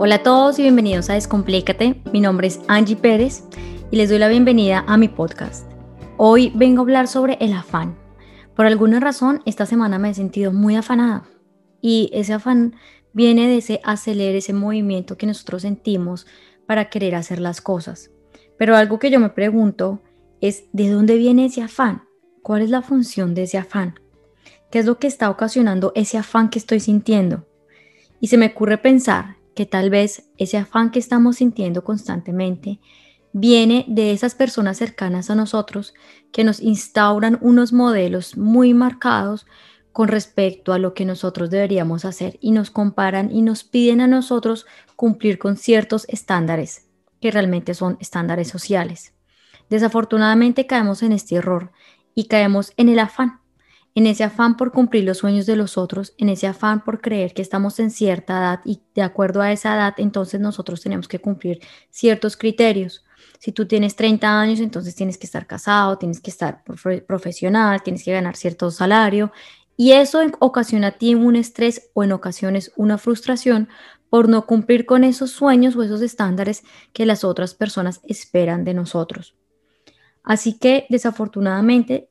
Hola a todos y bienvenidos a Descomplícate. Mi nombre es Angie Pérez y les doy la bienvenida a mi podcast. Hoy vengo a hablar sobre el afán. Por alguna razón, esta semana me he sentido muy afanada y ese afán viene de ese acelerar, ese movimiento que nosotros sentimos para querer hacer las cosas. Pero algo que yo me pregunto es, ¿de dónde viene ese afán? ¿Cuál es la función de ese afán? ¿Qué es lo que está ocasionando ese afán que estoy sintiendo? Y se me ocurre pensar que tal vez ese afán que estamos sintiendo constantemente viene de esas personas cercanas a nosotros que nos instauran unos modelos muy marcados con respecto a lo que nosotros deberíamos hacer y nos comparan y nos piden a nosotros cumplir con ciertos estándares que realmente son estándares sociales. Desafortunadamente caemos en este error y caemos en el afán en ese afán por cumplir los sueños de los otros, en ese afán por creer que estamos en cierta edad y de acuerdo a esa edad, entonces nosotros tenemos que cumplir ciertos criterios. Si tú tienes 30 años, entonces tienes que estar casado, tienes que estar profesional, tienes que ganar cierto salario y eso ocasiona a ti un estrés o en ocasiones una frustración por no cumplir con esos sueños o esos estándares que las otras personas esperan de nosotros. Así que desafortunadamente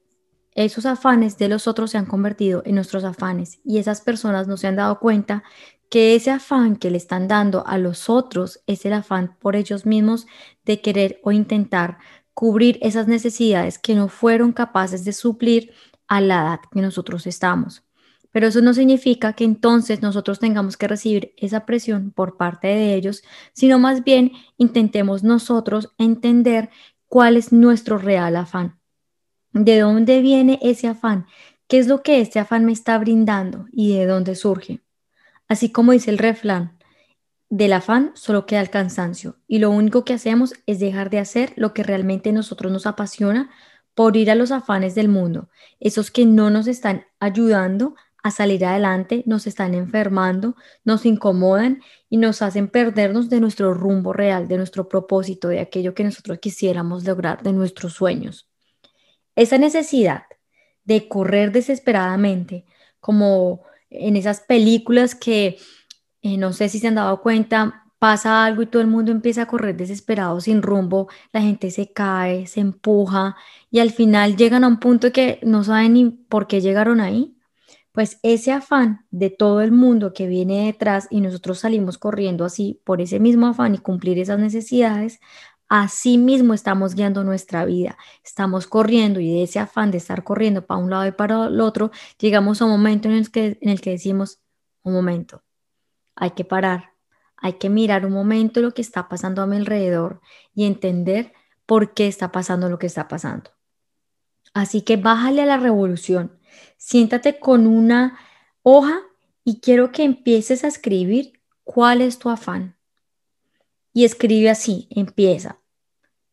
esos afanes de los otros se han convertido en nuestros afanes y esas personas no se han dado cuenta que ese afán que le están dando a los otros es el afán por ellos mismos de querer o intentar cubrir esas necesidades que no fueron capaces de suplir a la edad que nosotros estamos. Pero eso no significa que entonces nosotros tengamos que recibir esa presión por parte de ellos, sino más bien intentemos nosotros entender cuál es nuestro real afán. ¿De dónde viene ese afán? ¿Qué es lo que este afán me está brindando y de dónde surge? Así como dice el refrán, del afán solo queda el cansancio y lo único que hacemos es dejar de hacer lo que realmente nosotros nos apasiona por ir a los afanes del mundo, esos que no nos están ayudando a salir adelante, nos están enfermando, nos incomodan y nos hacen perdernos de nuestro rumbo real, de nuestro propósito, de aquello que nosotros quisiéramos lograr, de nuestros sueños. Esa necesidad de correr desesperadamente, como en esas películas que eh, no sé si se han dado cuenta, pasa algo y todo el mundo empieza a correr desesperado, sin rumbo, la gente se cae, se empuja y al final llegan a un punto que no saben ni por qué llegaron ahí. Pues ese afán de todo el mundo que viene detrás y nosotros salimos corriendo así por ese mismo afán y cumplir esas necesidades, Así mismo estamos guiando nuestra vida, estamos corriendo y de ese afán de estar corriendo para un lado y para el otro, llegamos a un momento en el que, en el que decimos, un momento, hay que parar, hay que mirar un momento lo que está pasando a mi alrededor y entender por qué está pasando lo que está pasando. Así que bájale a la revolución, siéntate con una hoja y quiero que empieces a escribir cuál es tu afán y escribe así, empieza.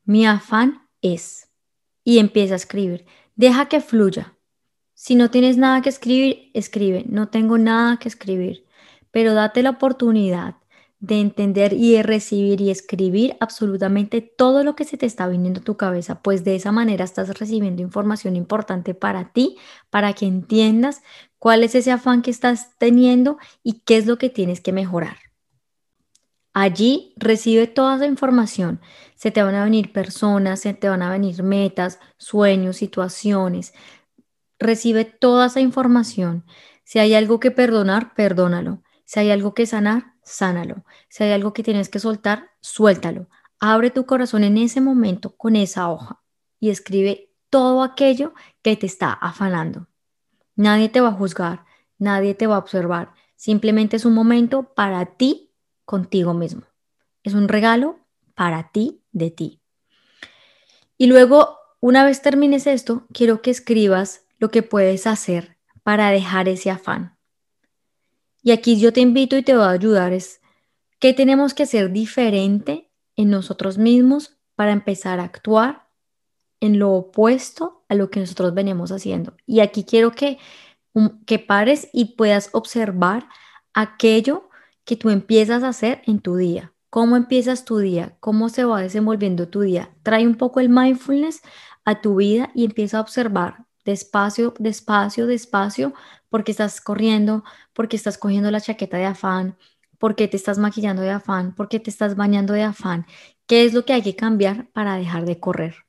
Mi afán es. Y empieza a escribir. Deja que fluya. Si no tienes nada que escribir, escribe. No tengo nada que escribir. Pero date la oportunidad de entender y de recibir y escribir absolutamente todo lo que se te está viniendo a tu cabeza, pues de esa manera estás recibiendo información importante para ti, para que entiendas cuál es ese afán que estás teniendo y qué es lo que tienes que mejorar. Allí recibe toda esa información. Se te van a venir personas, se te van a venir metas, sueños, situaciones. Recibe toda esa información. Si hay algo que perdonar, perdónalo. Si hay algo que sanar, sánalo. Si hay algo que tienes que soltar, suéltalo. Abre tu corazón en ese momento con esa hoja y escribe todo aquello que te está afanando. Nadie te va a juzgar, nadie te va a observar. Simplemente es un momento para ti contigo mismo. Es un regalo para ti, de ti. Y luego, una vez termines esto, quiero que escribas lo que puedes hacer para dejar ese afán. Y aquí yo te invito y te voy a ayudar es qué tenemos que hacer diferente en nosotros mismos para empezar a actuar en lo opuesto a lo que nosotros venimos haciendo. Y aquí quiero que, que pares y puedas observar aquello que tú empiezas a hacer en tu día. ¿Cómo empiezas tu día? ¿Cómo se va desenvolviendo tu día? Trae un poco el mindfulness a tu vida y empieza a observar despacio, despacio, despacio, porque estás corriendo, porque estás cogiendo la chaqueta de afán, ¿Por qué te estás maquillando de afán? ¿Por qué te estás bañando de afán? ¿Qué es lo que hay que cambiar para dejar de correr?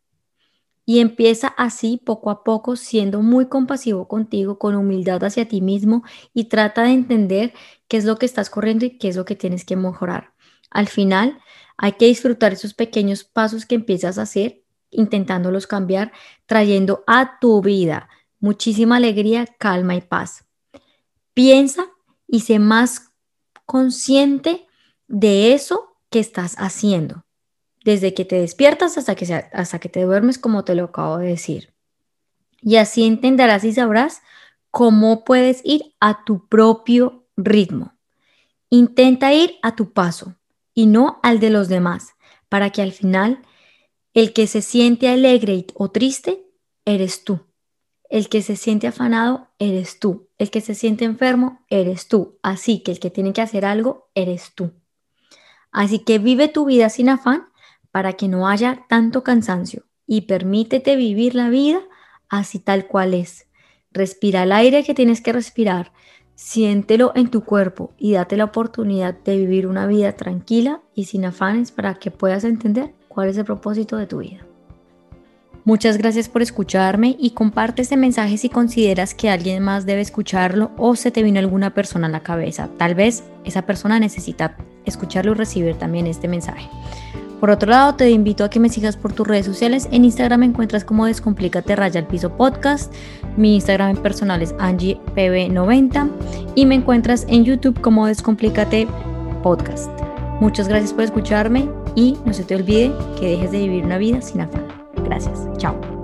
Y empieza así poco a poco siendo muy compasivo contigo, con humildad hacia ti mismo y trata de entender qué es lo que estás corriendo y qué es lo que tienes que mejorar. Al final, hay que disfrutar esos pequeños pasos que empiezas a hacer, intentándolos cambiar, trayendo a tu vida muchísima alegría, calma y paz. Piensa y sé más consciente de eso que estás haciendo, desde que te despiertas hasta que, hasta que te duermes, como te lo acabo de decir. Y así entenderás y sabrás cómo puedes ir a tu propio ritmo. Intenta ir a tu paso y no al de los demás, para que al final el que se siente alegre o triste eres tú. El que se siente afanado eres tú. El que se siente enfermo eres tú. Así que el que tiene que hacer algo eres tú. Así que vive tu vida sin afán para que no haya tanto cansancio y permítete vivir la vida así tal cual es. Respira el aire que tienes que respirar, siéntelo en tu cuerpo y date la oportunidad de vivir una vida tranquila y sin afanes para que puedas entender cuál es el propósito de tu vida. Muchas gracias por escucharme y comparte este mensaje si consideras que alguien más debe escucharlo o se te vino alguna persona a la cabeza. Tal vez esa persona necesita escucharlo y recibir también este mensaje. Por otro lado, te invito a que me sigas por tus redes sociales. En Instagram me encuentras como Descomplícate Raya al Piso Podcast. Mi Instagram personal es AngiePB90 y me encuentras en YouTube como Descomplícate Podcast. Muchas gracias por escucharme y no se te olvide que dejes de vivir una vida sin afán. Gracias. Chao.